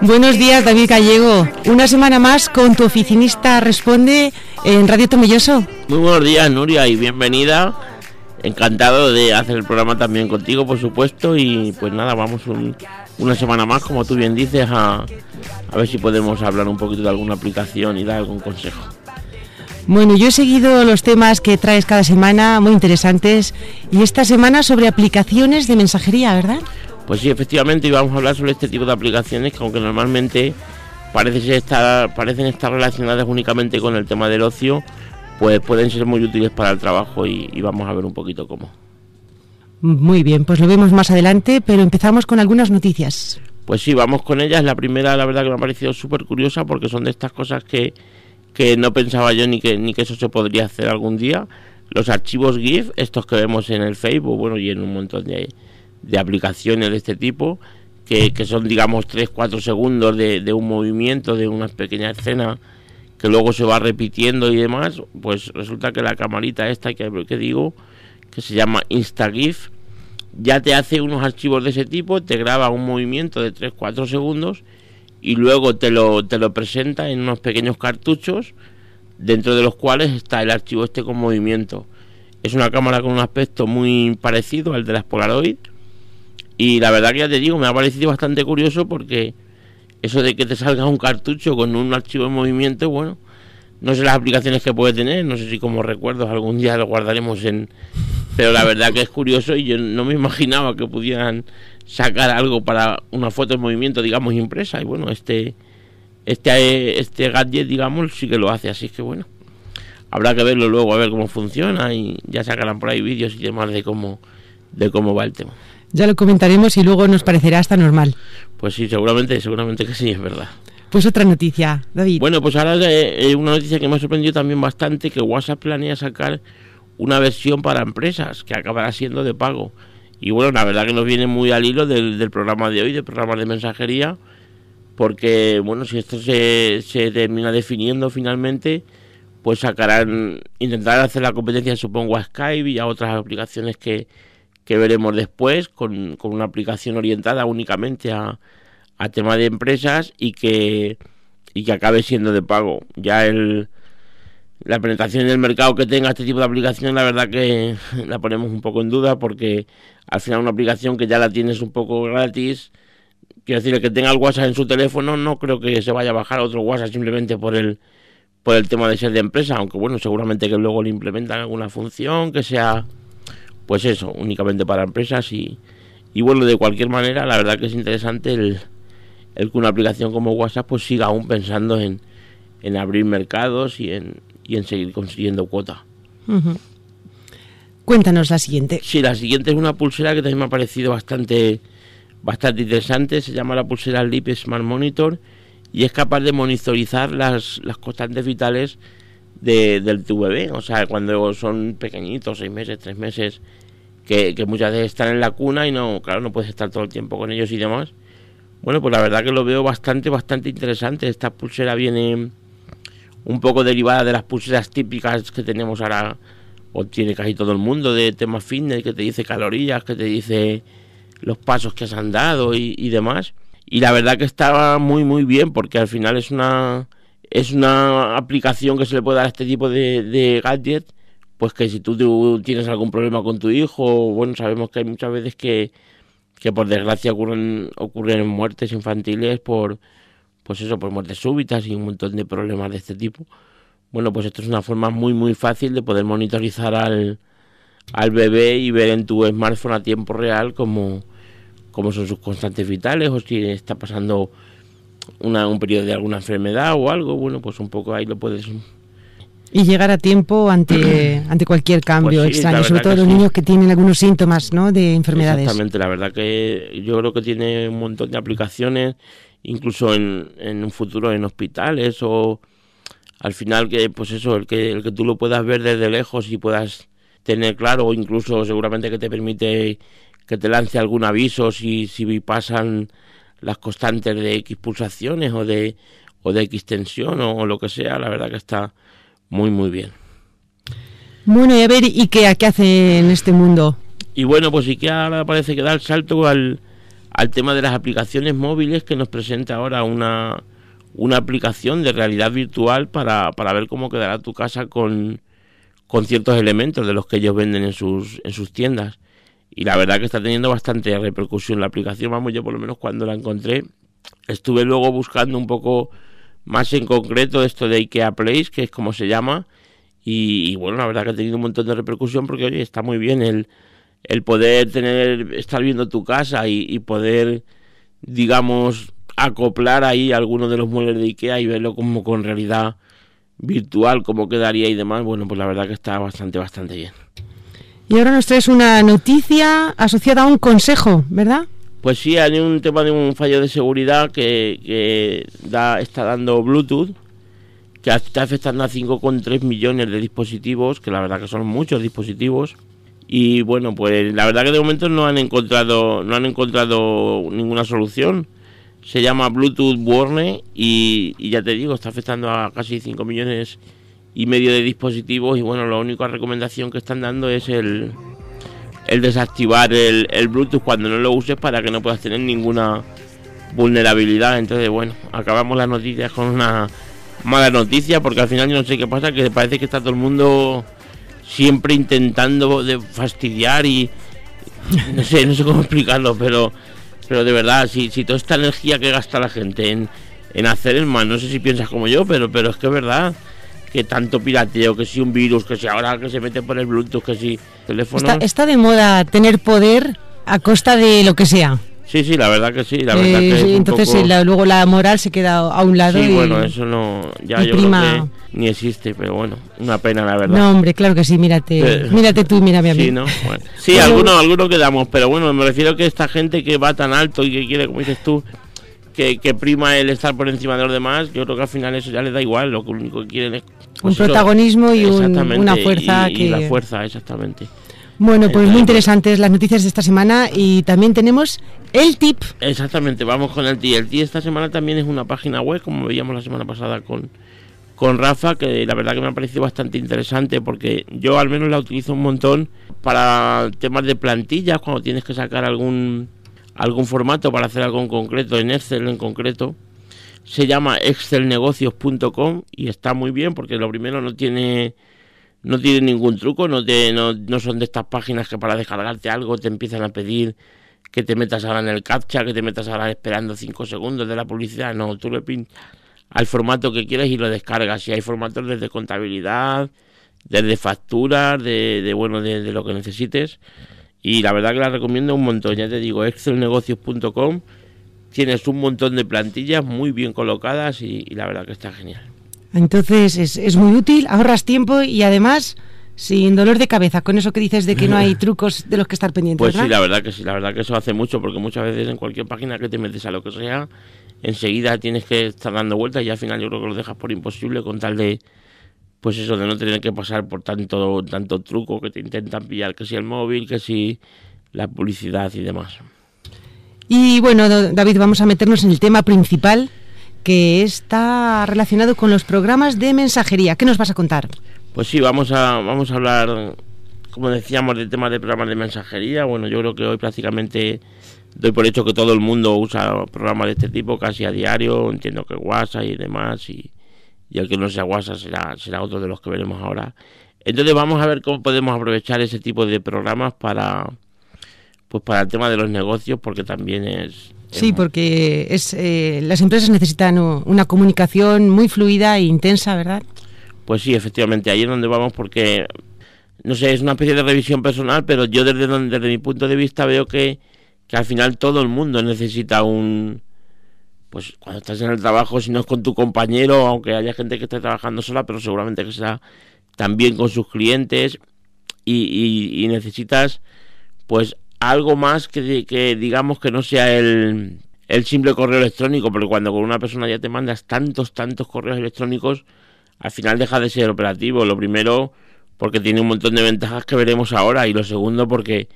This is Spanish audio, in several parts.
Buenos días, David Gallego. Una semana más con tu oficinista Responde en Radio Tomelloso. Muy buenos días, Nuria, y bienvenida. Encantado de hacer el programa también contigo, por supuesto. Y pues nada, vamos una semana más, como tú bien dices, a, a ver si podemos hablar un poquito de alguna aplicación y dar algún consejo. Bueno, yo he seguido los temas que traes cada semana, muy interesantes, y esta semana sobre aplicaciones de mensajería, ¿verdad? Pues sí, efectivamente, íbamos a hablar sobre este tipo de aplicaciones que aunque normalmente parece estar, parecen estar relacionadas únicamente con el tema del ocio, pues pueden ser muy útiles para el trabajo y, y vamos a ver un poquito cómo. Muy bien, pues lo vemos más adelante, pero empezamos con algunas noticias. Pues sí, vamos con ellas. La primera, la verdad que me ha parecido súper curiosa porque son de estas cosas que, que no pensaba yo ni que, ni que eso se podría hacer algún día. Los archivos GIF, estos que vemos en el Facebook, bueno, y en un montón de, de aplicaciones de este tipo, que, son, digamos, 3-4 segundos de, de, un movimiento, de una pequeña escena que luego se va repitiendo y demás, pues resulta que la camarita esta que, digo, que se llama InstaGIF, ya te hace unos archivos de ese tipo, te graba un movimiento de 3-4 segundos y luego te lo, te lo presenta en unos pequeños cartuchos dentro de los cuales está el archivo este con movimiento. Es una cámara con un aspecto muy parecido al de las Polaroid y la verdad que ya te digo, me ha parecido bastante curioso porque eso de que te salga un cartucho con un archivo en movimiento, bueno, no sé las aplicaciones que puede tener, no sé si como recuerdos algún día lo guardaremos en... Pero la verdad que es curioso y yo no me imaginaba que pudieran sacar algo para una foto en movimiento, digamos, impresa. Y bueno, este, este, este gadget, digamos, sí que lo hace, así que bueno. Habrá que verlo luego a ver cómo funciona y ya sacarán por ahí vídeos y demás de cómo, de cómo va el tema. Ya lo comentaremos y luego nos parecerá hasta normal. Pues sí, seguramente, seguramente que sí, es verdad. Pues otra noticia, David. Bueno, pues ahora eh, una noticia que me ha sorprendido también bastante, que WhatsApp planea sacar una versión para empresas que acabará siendo de pago. Y bueno, la verdad que nos viene muy al hilo del, programa de hoy, del programa de mensajería, porque bueno, si esto se, se termina definiendo finalmente, pues sacarán, intentar hacer la competencia supongo a Skype y a otras aplicaciones que, que veremos después, con, con una aplicación orientada únicamente a, a tema de empresas y que, y que acabe siendo de pago. Ya el, la penetración en el mercado que tenga este tipo de aplicación, la verdad que la ponemos un poco en duda porque al final una aplicación que ya la tienes un poco gratis, quiero decir, el que tenga el WhatsApp en su teléfono no creo que se vaya a bajar otro WhatsApp simplemente por el por el tema de ser de empresa, aunque bueno, seguramente que luego le implementan alguna función que sea pues eso, únicamente para empresas y, y bueno, de cualquier manera, la verdad que es interesante el, el que una aplicación como WhatsApp pues siga aún pensando en, en abrir mercados y en, y en seguir consiguiendo cuota. Cuéntanos la siguiente. Sí, la siguiente es una pulsera que también me ha parecido bastante, bastante interesante. Se llama la pulsera Leap Smart Monitor y es capaz de monitorizar las, las constantes vitales de, del tu bebé, o sea, cuando son pequeñitos, seis meses, tres meses, que, muchas veces están en la cuna y no, claro, no puedes estar todo el tiempo con ellos y demás. Bueno, pues la verdad que lo veo bastante, bastante interesante. Esta pulsera viene un poco derivada de las pulseras típicas que tenemos ahora, o tiene casi todo el mundo, de tema fitness, que te dice calorías, que te dice los pasos que has andado y, y demás. Y la verdad que estaba muy, muy bien, porque al final es una es una aplicación que se le puede dar a este tipo de, de gadget, pues que si tú, tienes algún problema con tu hijo, bueno, sabemos que hay muchas veces que, que por desgracia ocurren, ocurren muertes infantiles por, pues eso, por muertes súbitas y un montón de problemas de este tipo. Bueno, pues esto es una forma muy, muy fácil de poder monitorizar al, al bebé y ver en tu smartphone a tiempo real cómo, cómo son sus constantes vitales o si está pasando una, un periodo de alguna enfermedad o algo, bueno, pues un poco ahí lo puedes... Y llegar a tiempo ante, ante cualquier cambio pues extraño, sobre todo los niños que tienen algunos síntomas ¿no? de enfermedades. Exactamente, la verdad que yo creo que tiene un montón de aplicaciones, incluso en, en un futuro en hospitales o al final que pues eso, el que, el que tú lo puedas ver desde lejos y puedas tener claro o incluso seguramente que te permite que te lance algún aviso si, si pasan las constantes de X pulsaciones o de, o de extensión o, lo que sea, la verdad que está muy muy bien. Bueno, y a ver, ¿y qué, qué hace en este mundo? Y bueno, pues que ahora parece que da el salto al, al tema de las aplicaciones móviles que nos presenta ahora una, una aplicación de realidad virtual para, para ver cómo quedará tu casa con, con ciertos elementos de los que ellos venden en sus, en sus tiendas. Y la verdad que está teniendo bastante repercusión la aplicación. Vamos, yo por lo menos cuando la encontré, estuve luego buscando un poco más en concreto esto de IKEA Place, que es como se llama. Y, bueno, la verdad que ha tenido un montón de repercusión porque oye, está muy bien el, el poder tener, estar viendo tu casa y, y poder, digamos, acoplar ahí algunos de los muebles de IKEA y verlo como con realidad virtual, cómo quedaría y demás, bueno, pues la verdad que está bastante, bastante bien. Y ahora nos traes una noticia asociada a un consejo, ¿verdad? Pues sí, hay un tema de un fallo de seguridad que, está dando Bluetooth, que está afectando a 5,3 millones de dispositivos, que la verdad que son muchos dispositivos. Y bueno, pues la verdad que de momento no han encontrado, no han encontrado ninguna solución se llama Bluetooth Warner y, ya te digo, está afectando a casi 5 millones y medio de dispositivos y bueno, la única recomendación que están dando es el, el desactivar el, el, Bluetooth cuando no lo uses para que no puedas tener ninguna vulnerabilidad. Entonces, bueno, acabamos las noticias con una mala noticia porque al final yo no sé qué pasa, que parece que está todo el mundo siempre intentando fastidiar y no sé, no sé cómo explicarlo, pero pero de verdad, si, si toda esta energía que gasta la gente en, en hacer el mal, no sé si piensas como yo, pero, pero es que es verdad que tanto pirateo, que si un virus, que si ahora que se mete por el Bluetooth, que si teléfono... Está, de moda tener poder a costa de lo que sea. Sí, sí, la verdad que sí. La verdad que sí, entonces luego la moral se queda a un lado. Sí, bueno, eso no. Ya yo creo que ni existe, pero bueno, una pena, la verdad. No, hombre, claro que sí, mírate. mírate tú, mírame a mí. Sí, ¿no? Sí, algunos, algunos quedamos, pero bueno, me refiero a que esta gente que va tan alto y que quiere, como dices tú, que, que, prima el estar por encima de los demás, yo creo que al final eso ya les da igual, lo único que quieren es... Pues un protagonismo y una fuerza que... Y la fuerza, exactamente. Bueno, pues muy interesantes las noticias de esta semana y también tenemos el tip. Exactamente, vamos con el tip. El tip esta semana también es una página web, como veíamos la semana pasada con, con Rafa, que la verdad que me ha parecido bastante interesante porque yo al menos la utilizo un montón para temas de plantillas, cuando tienes que sacar algún, algún formato para hacer algo en concreto, en Excel en concreto. Se llama excelnegocios.com y está muy bien porque lo primero no tiene no tiene ningún truco, no, te, no, no, son de estas páginas que para descargarte algo te empiezan a pedir que te metas ahora en el captcha, que te metas ahora esperando 5 segundos de la publicidad. No, tú le pintas al formato que quieres y lo descargas. Y hay formatos desde contabilidad, desde facturas, de, de bueno, de, lo que necesites. Y la verdad que la recomiendo un montón. Ya te digo, excelnegocios.com. Tienes un montón de plantillas muy bien colocadas y la verdad que está genial. Entonces es, es muy útil, ahorras tiempo y además sin dolor de cabeza, con eso que dices de que no hay trucos de los que estar pendientes. Pues sí, la verdad que sí, la verdad que eso hace mucho, porque muchas veces en cualquier página que te metes a lo que sea, enseguida tienes que estar dando vueltas y al final yo creo que lo dejas por imposible con tal de, pues eso, de no tener que pasar por tanto, tanto truco que te intentan pillar, que si el móvil, que si la publicidad y demás. Y bueno, David, vamos a meternos en el tema principal que está relacionado con los programas de mensajería. ¿Qué nos vas a contar? Pues sí, vamos a, vamos a hablar, como decíamos, del tema de programas de mensajería. Bueno, yo creo que hoy prácticamente doy por hecho que todo el mundo usa programas de este tipo casi a diario. Entiendo que WhatsApp y demás, y, y el que no sea WhatsApp será, será otro de los que veremos ahora. Entonces vamos a ver cómo podemos aprovechar ese tipo de programas para pues para el tema de los negocios porque también es Sí, porque es, eh, las empresas necesitan una comunicación muy fluida e intensa, ¿verdad? Pues sí, efectivamente, ahí es donde vamos porque, no sé, es una especie de revisión personal, pero yo desde, desde mi punto de vista veo que, que al final todo el mundo necesita un... Pues cuando estás en el trabajo, si no es con tu compañero, aunque haya gente que esté trabajando sola, pero seguramente que sea también con sus clientes y, y necesitas pues algo más que, que digamos que no sea el, simple correo electrónico, porque cuando con una persona ya te mandas tantos, tantos correos electrónicos, al final deja de ser operativo. Lo primero, porque tiene un montón de ventajas que veremos ahora, y lo segundo, porque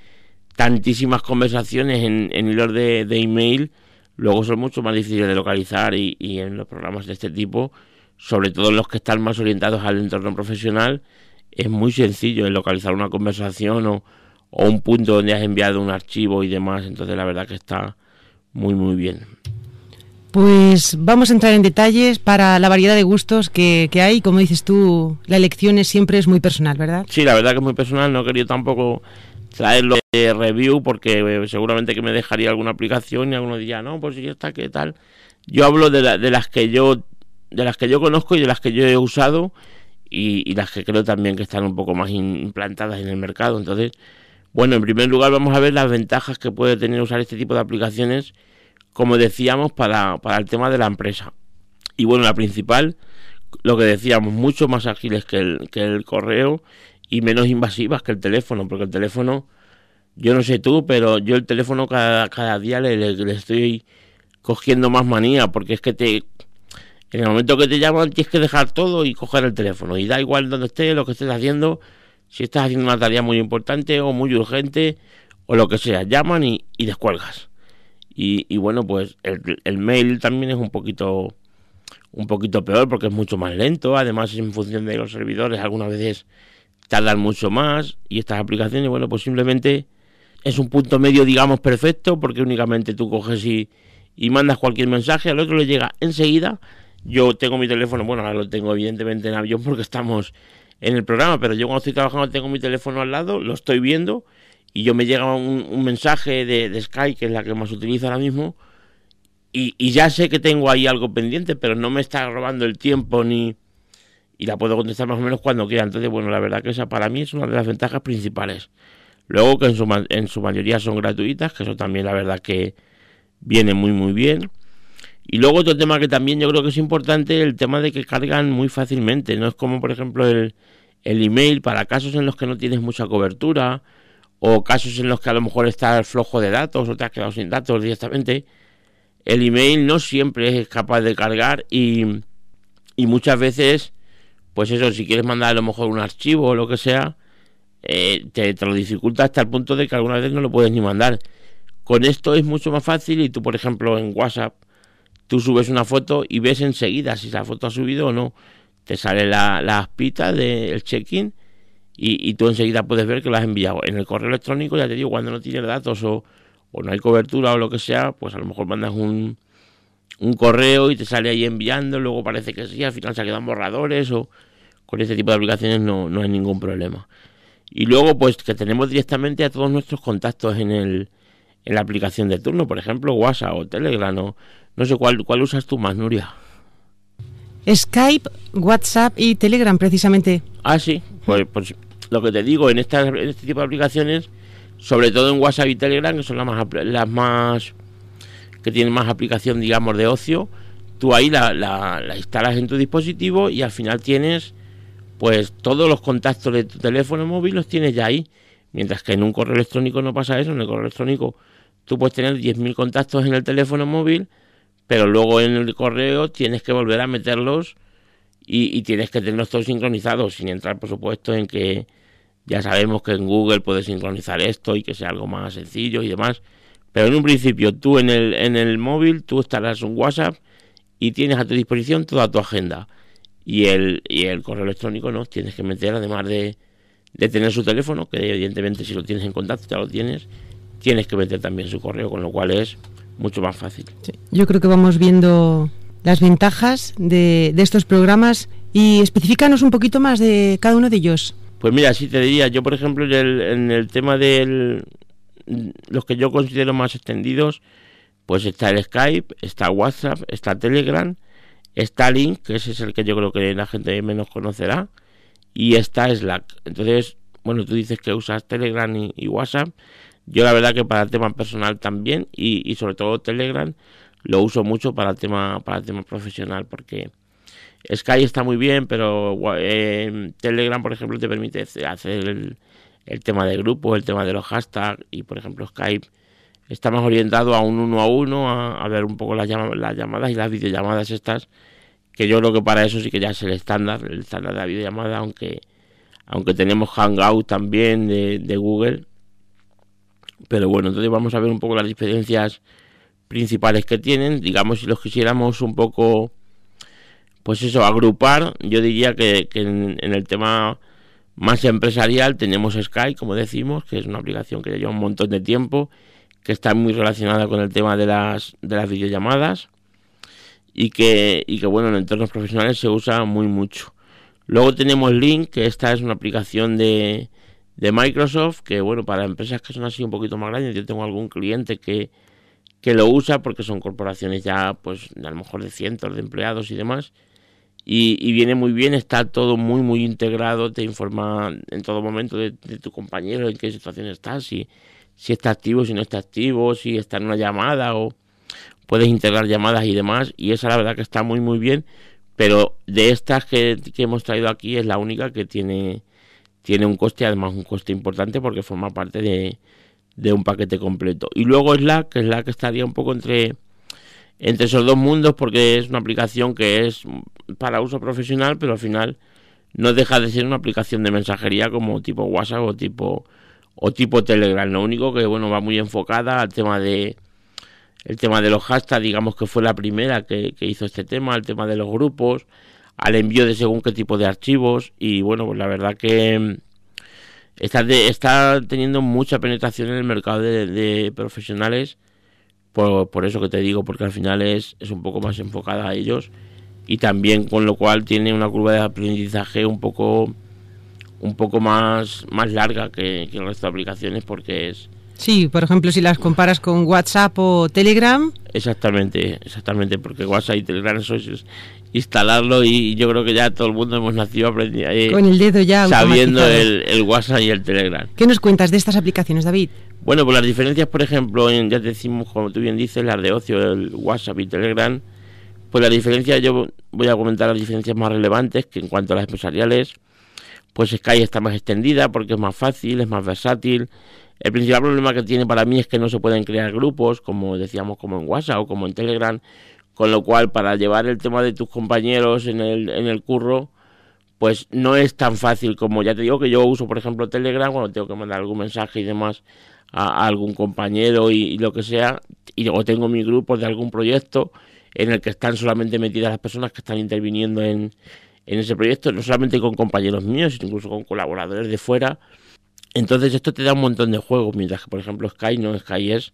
tantísimas conversaciones en, en hilos de, email luego son mucho más difíciles de localizar y, y en los programas de este tipo, sobre todo los que están más orientados al entorno profesional, es muy sencillo el localizar una conversación o, o un punto donde has enviado un archivo y demás, entonces la verdad que está muy muy bien. Pues vamos a entrar en detalles para la variedad de gustos que, que, hay. Como dices tú, la elección es, siempre es muy personal, ¿verdad? Sí, la verdad que es muy personal. No he querido tampoco traerlo de review porque eh, seguramente que me dejaría alguna aplicación y alguno diría, no, pues si está, ¿qué tal? Yo hablo de, la, de las que yo de las que yo conozco y de las que yo he usado y, y las que creo también que están un poco más implantadas en el mercado. Entonces, bueno, en primer lugar vamos a ver las ventajas que puede tener usar este tipo de aplicaciones como decíamos, para, para el tema de la empresa. Y bueno, la principal, lo que decíamos, mucho más ágiles que el, que el correo y menos invasivas que el teléfono, porque el teléfono, yo no sé tú, pero yo el teléfono cada, cada día le, le, le estoy cogiendo más manía, porque es que te... En el momento que te llaman tienes que dejar todo y coger el teléfono. Y da igual donde estés, lo que estés haciendo, si estás haciendo una tarea muy importante o muy urgente o lo que sea, llaman y, descuelgas. Y, bueno, pues el, el, mail también es un poquito un poquito peor porque es mucho más lento. Además, en función de los servidores, algunas veces tardan mucho más. Y estas aplicaciones, bueno, pues simplemente es un punto medio, digamos, perfecto porque únicamente tú coges y, y mandas cualquier mensaje, al otro le llega enseguida. Yo tengo mi teléfono, bueno, ahora lo tengo evidentemente en avión porque estamos en el programa, pero yo cuando estoy trabajando tengo mi teléfono al lado, lo estoy viendo y yo me llega un, mensaje de, de, Skype, que es la que más utilizo ahora mismo, y, y, ya sé que tengo ahí algo pendiente, pero no me está robando el tiempo ni... y la puedo contestar más o menos cuando quiera. Entonces, bueno, la verdad que esa para mí es una de las ventajas principales. Luego que en su, en su mayoría son gratuitas, que eso también la verdad que viene muy muy bien. Y luego otro tema que también yo creo que es importante, el tema de que cargan muy fácilmente. No es como, por ejemplo, el, el email para casos en los que no tienes mucha cobertura o casos en los que a lo mejor está flojo de datos o te has quedado sin datos directamente, el email no siempre es capaz de cargar y, y muchas veces, pues eso, si quieres mandar a lo mejor un archivo o lo que sea, eh, te, te, lo dificulta hasta el punto de que algunas veces no lo puedes ni mandar. Con esto es mucho más fácil y tú, por ejemplo, en WhatsApp, tú subes una foto y ves enseguida si la foto ha subido o no. Te sale la, la aspita del check-in y, tú enseguida puedes ver que lo has enviado. En el correo electrónico, ya te digo, cuando no tienes datos o, o no hay cobertura o lo que sea, pues a lo mejor mandas un, un correo y te sale ahí enviando, luego parece que sí, al final se quedan borradores o con este tipo de aplicaciones no, no hay ningún problema. Y luego, pues que tenemos directamente a todos nuestros contactos en, el, en la aplicación de turno, por ejemplo, WhatsApp o Telegram, o, no sé cuál, cuál usas tú más, Nuria. Skype, WhatsApp y Telegram, precisamente. Ah, sí. Pues, pues lo que te digo, en, esta, en este tipo de aplicaciones, sobre todo en WhatsApp y Telegram, que son las más, las más que tienen más aplicación, digamos, de ocio, tú ahí la, la, la, instalas en tu dispositivo y al final tienes, pues, todos los contactos de tu teléfono móvil los tienes ya ahí. Mientras que en un correo electrónico no pasa eso, en el correo electrónico tú puedes tener 10.000 contactos en el teléfono móvil, pero luego en el correo tienes que volver a meterlos y, y, tienes que tenerlos todos sincronizados, sin entrar, por supuesto, en que ya sabemos que en Google puedes sincronizar esto y que sea algo más sencillo y demás. Pero en un principio, tú en el, en el móvil, tú estarás un WhatsApp y tienes a tu disposición toda tu agenda. Y el, y el correo electrónico no, tienes que meter, además de, de tener su teléfono, que evidentemente si lo tienes en contacto ya lo tienes, tienes que meter también su correo, con lo cual es mucho más fácil. Sí, yo creo que vamos viendo las ventajas de, de estos programas y especificanos un poquito más de cada uno de ellos. Pues mira, sí te diría, yo por ejemplo en el, en el tema de los que yo considero más extendidos, pues está el Skype, está WhatsApp, está Telegram, está Link, que ese es el que yo creo que la gente menos conocerá, y está Slack. Entonces, bueno, tú dices que usas Telegram y, WhatsApp, yo la verdad que para el tema personal también, y, y sobre todo Telegram, lo uso mucho para el tema, para el tema profesional, porque Sky está muy bien, pero eh, Telegram, por ejemplo, te permite hacer el, tema de grupo, el tema de los hashtags y, por ejemplo, Skype está más orientado a un uno a uno, a, ver un poco las, llam las, llamadas y las videollamadas estas, que yo creo que para eso sí que ya es el estándar, el estándar de la videollamada, aunque, aunque tenemos Hangout también de, de Google. Pero bueno, entonces vamos a ver un poco las diferencias principales que tienen. Digamos, si los quisiéramos un poco, pues eso, agrupar, yo diría que, en, el tema más empresarial tenemos Skype, como decimos, que es una aplicación que ya lleva un montón de tiempo, que está muy relacionada con el tema de las, de las videollamadas y que, y que, bueno, en entornos profesionales se usa muy mucho. Luego tenemos Link, que esta es una aplicación de, de Microsoft, que bueno, para empresas que son así un poquito más grandes, yo tengo algún cliente que, que lo usa porque son corporaciones ya, pues a lo mejor de cientos de empleados y demás. Y, viene muy bien, está todo muy, muy integrado, te informa en todo momento de, tu compañero, en qué situación está, si, si está activo, si no está activo, si está en una llamada o puedes integrar llamadas y demás. Y esa la verdad que está muy, muy bien. Pero de estas que, que hemos traído aquí es la única que tiene tiene un coste, además un coste importante porque forma parte de, de un paquete completo. Y luego Slack, que Slack estaría un poco entre, entre esos dos mundos porque es una aplicación que es para uso profesional, pero al final no deja de ser una aplicación de mensajería como tipo WhatsApp o tipo o tipo Telegram. Lo único que bueno va muy enfocada al tema de el tema de los hashtags, digamos que fue la primera que, que hizo este tema, el tema de los grupos, al envío de según qué tipo de archivos y bueno, pues la verdad que mm, está, está teniendo mucha penetración en el mercado de, profesionales por, por, eso que te digo, porque al final es, es un poco más enfocada a ellos y también con lo cual tiene una curva de aprendizaje un poco un poco más, más larga que, que el resto de aplicaciones porque es, Sí, por ejemplo, si las comparas con WhatsApp o Telegram. Exactamente, exactamente, porque WhatsApp y Telegram eso es instalarlo y yo creo que ya todo el mundo hemos nacido aprendiendo eh, con el dedo ya sabiendo el, WhatsApp y el Telegram. ¿Qué nos cuentas de estas aplicaciones, David? Bueno, pues las diferencias, por ejemplo, en, ya decimos, como tú bien dices, las de ocio, el WhatsApp y Telegram, pues la diferencia, yo voy a comentar las diferencias más relevantes, que en cuanto a las empresariales, pues Skype está más extendida porque es más fácil, es más versátil. El principal problema que tiene para mí es que no se pueden crear grupos, como decíamos, como en WhatsApp o como en Telegram, con lo cual, para llevar el tema de tus compañeros en el, en el curro, pues no es tan fácil como ya te digo que yo uso, por ejemplo, Telegram cuando tengo que mandar algún mensaje y demás a, algún compañero y, lo que sea, y luego tengo mi grupo de algún proyecto en el que están solamente metidas las personas que están interviniendo en, en ese proyecto, no solamente con compañeros míos, sino incluso con colaboradores de fuera. Entonces esto te da un montón de juegos, mientras que por ejemplo Sky no, Sky es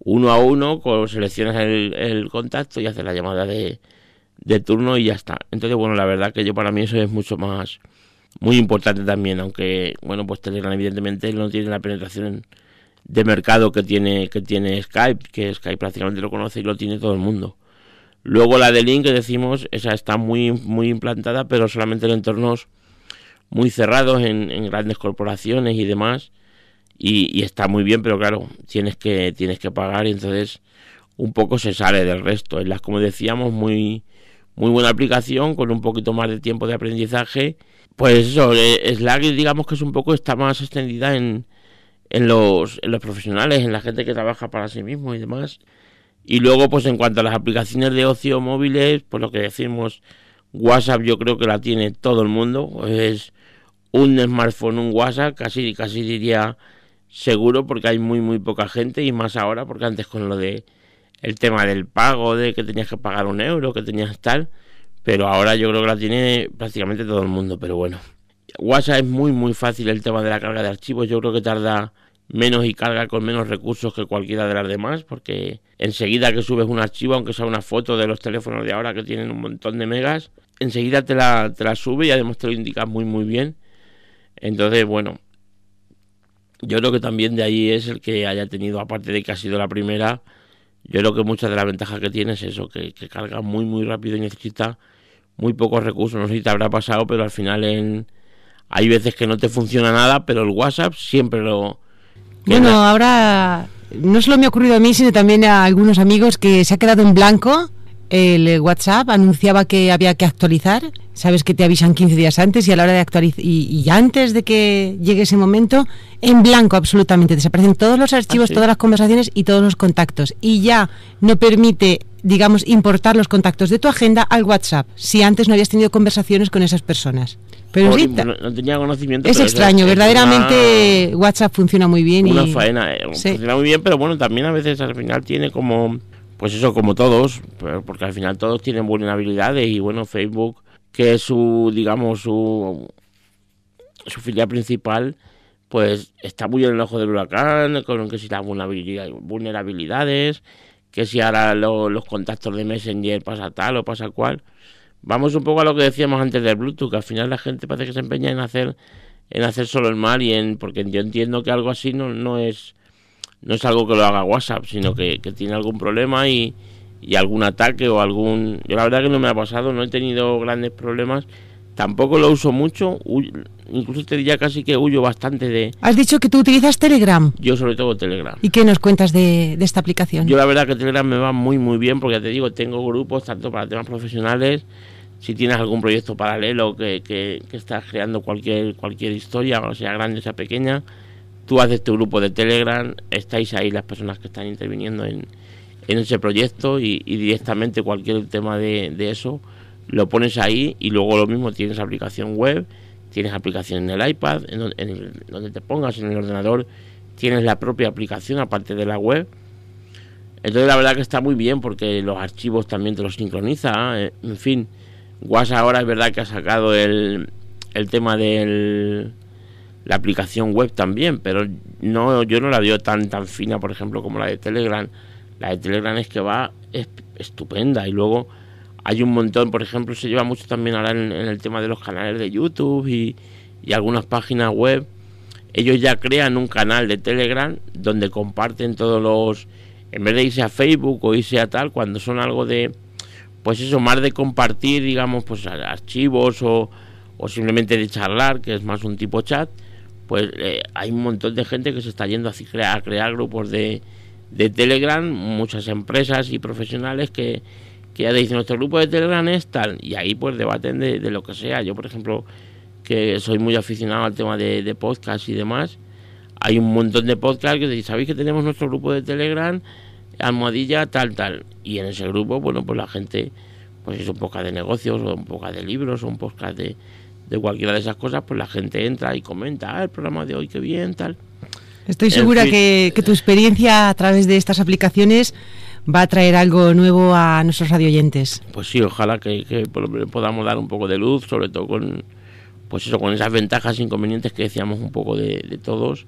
uno a uno, seleccionas el, contacto y haces la llamada de, de, turno y ya está. Entonces, bueno, la verdad que yo para mí eso es mucho más, muy importante también, aunque, bueno, pues Telegram evidentemente no tiene la penetración de mercado que tiene, que tiene Skype, que Skype prácticamente lo conoce y lo tiene todo el mundo. Luego la de Link que decimos, esa está muy, muy implantada, pero solamente en entornos muy cerrados, en, en grandes corporaciones y demás y, está muy bien, pero claro, tienes que, tienes que pagar y entonces un poco se sale del resto. Es las, como decíamos, muy, muy buena aplicación con un poquito más de tiempo de aprendizaje. Pues eso, eh, Slack digamos que es un poco, está más extendida en, en, los, en los profesionales, en la gente que trabaja para sí mismo y demás. Y luego, pues en cuanto a las aplicaciones de ocio móviles, pues lo que decimos, WhatsApp yo creo que la tiene todo el mundo. Es un smartphone, un WhatsApp, casi, casi diría seguro porque hay muy muy poca gente y más ahora porque antes con lo de el tema del pago de que tenías que pagar un euro que tenías tal pero ahora yo creo que la tiene prácticamente todo el mundo pero bueno. WhatsApp es muy muy fácil el tema de la carga de archivos yo creo que tarda menos y carga con menos recursos que cualquiera de las demás porque enseguida que subes un archivo aunque sea una foto de los teléfonos de ahora que tienen un montón de megas enseguida te la, te la sube y además te lo indica muy muy bien entonces bueno yo creo que también de ahí es el que haya tenido, aparte de que ha sido la primera, yo creo que muchas de las ventajas que tiene es eso, que, carga muy, muy rápido y necesita muy pocos recursos. No sé si te habrá pasado, pero al final en... hay veces que no te funciona nada, pero el WhatsApp siempre lo... Bueno, ahora no solo me ha ocurrido a mí, sino también a algunos amigos que se ha quedado en blanco el WhatsApp anunciaba que había que actualizar. Sabes que te avisan 15 días antes y a la hora de actualizar, y, antes de que llegue ese momento, en blanco absolutamente. Desaparecen todos los archivos, ah, todas las conversaciones y todos los contactos. Y ya no permite, digamos, importar los contactos de tu agenda al WhatsApp, si antes no habías tenido conversaciones con esas personas. Pero sí, no, tenía conocimiento. Es extraño, verdaderamente WhatsApp funciona muy bien. Una faena, eh, funciona muy bien, pero bueno, también a veces al final tiene como pues eso como todos, porque al final todos tienen vulnerabilidades y bueno, Facebook, que su, digamos, su, su filial principal, pues está muy en el ojo del huracán, con que si las vulnerabilidades, que si ahora los contactos de Messenger pasa tal o pasa cual. Vamos un poco a lo que decíamos antes del Bluetooth, que al final la gente parece que se empeña en hacer en hacer solo el mal y en porque yo entiendo que algo así no, no es no es algo que lo haga WhatsApp, sino que, tiene algún problema y, y algún ataque o algún... Yo la verdad que no me ha pasado, no he tenido grandes problemas Tampoco lo uso mucho, incluso te diría casi que huyo bastante de... Has dicho que tú utilizas Telegram. Yo sobre todo Telegram. ¿Y qué nos cuentas de, esta aplicación? Yo la verdad que Telegram me va muy muy bien porque ya te digo, tengo grupos tanto para temas profesionales, si tienes algún proyecto paralelo que, que, estás creando cualquier, cualquier historia, o sea grande o sea pequeña, tú haces tu grupo de Telegram, estáis ahí las personas que están interviniendo en, ese proyecto y, directamente cualquier tema de, de eso lo pones ahí y luego lo mismo tienes aplicación web, tienes aplicación en el iPad, en donde, te pongas en el ordenador, tienes la propia aplicación aparte de la web. Entonces la verdad que está muy bien porque los archivos también te los sincroniza. Eh, en fin, WhatsApp ahora es verdad que ha sacado el, el tema de la aplicación web también, pero no yo no la veo tan tan fina, por ejemplo, como la de Telegram. La de Telegram es que va estupenda y luego hay un montón, por ejemplo, se lleva mucho también ahora en, el tema de los canales de YouTube y, algunas páginas web. Ellos ya crean un canal de Telegram donde comparten todos los, en vez de irse a Facebook o irse a tal, cuando son algo de, pues eso, más de compartir, digamos, pues archivos o, o simplemente de charlar, que es más un tipo chat, pues eh, hay un montón de gente que se está yendo a crear grupos de, de Telegram, muchas empresas y profesionales que que ya dicen nuestro grupo de Telegram es tal, y ahí pues debaten de, lo que sea. Yo, por ejemplo, que soy muy aficionado al tema de, de podcast y demás, hay un montón de podcasts que dicen, ¿sabéis que tenemos nuestro grupo de Telegram? Almohadilla, tal, tal. Y en ese grupo, bueno, pues la gente, pues es un podcast de negocios, o un podcast de libros, o un podcast de, de cualquiera de esas cosas, pues la gente entra y comenta, ah, el programa de hoy, qué bien, tal. Estoy segura que, que tu experiencia a través de estas aplicaciones va a traer algo nuevo a nuestros radioyentes. Pues sí, ojalá que, podamos dar un poco de luz, sobre todo con, pues eso, con esas ventajas e inconvenientes que decíamos un poco de, todos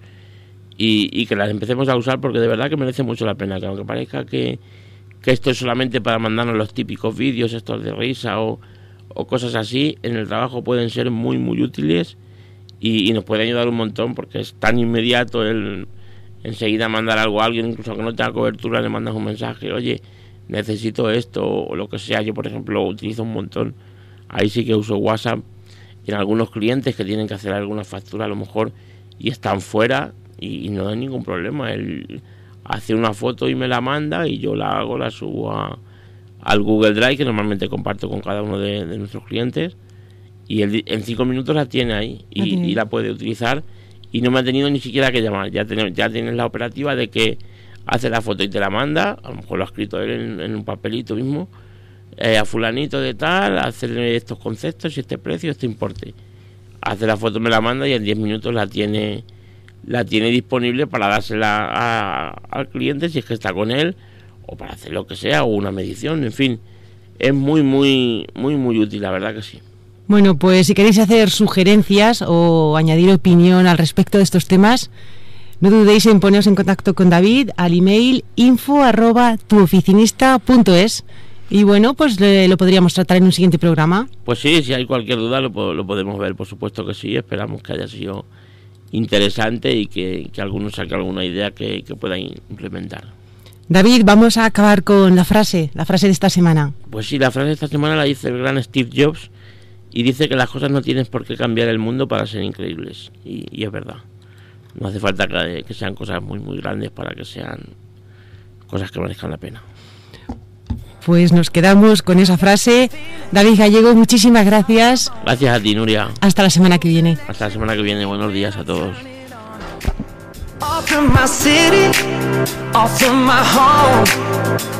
y, que las empecemos a usar porque de verdad que merece mucho la pena, que aunque parezca que, esto es solamente para mandarnos los típicos vídeos, estos de risa o, cosas así, en el trabajo pueden ser muy, muy útiles y, y nos puede ayudar un montón porque es tan inmediato el enseguida mandar algo a alguien, incluso que no tenga cobertura, le mandas un mensaje, oye, necesito esto o lo que sea. Yo, por ejemplo, utilizo un montón, ahí sí que uso WhatsApp en algunos clientes que tienen que hacer alguna factura a lo mejor y están fuera y, no hay ningún problema. Él hace una foto y me la manda y yo la hago, la subo al Google Drive que normalmente comparto con cada uno de, nuestros clientes y él en cinco minutos la tiene ahí y la puede utilizar y no me ha tenido ni siquiera que llamar. Ya, ya tienes la operativa de que hace la foto y te la manda, a lo mejor lo ha escrito él en, un papelito mismo, eh, a fulanito de tal, hacer estos conceptos y este precio, este importe. Hace la foto, me la manda y en 10 minutos la tiene la tiene disponible para dársela al cliente si es que está con él o para hacer lo que sea o una medición, en fin. Es muy, muy, muy, muy útil, la verdad que sí. Bueno, pues si queréis hacer sugerencias o añadir opinión al respecto de estos temas, no dudéis en poneros en contacto con David al email info arroba tuoficinista.es y bueno, pues lo podríamos tratar en un siguiente programa. Pues sí, si hay cualquier duda lo, podemos ver, por supuesto que sí, esperamos que haya sido interesante y que, que alguno saque alguna idea que, que pueda implementar. David, vamos a acabar con la frase, la frase de esta semana. Pues sí, la frase de esta semana la dice el gran Steve Jobs y dice que las cosas no tienes por qué cambiar el mundo para ser increíbles. Y, es verdad. No hace falta que, que, sean cosas muy, muy grandes para que sean cosas que merezcan la pena. Pues nos quedamos con esa frase. David Gallego, muchísimas gracias. Gracias a ti, Nuria. Hasta la semana que viene. Hasta la semana que viene. Buenos días a todos. Off from my city, off from my home.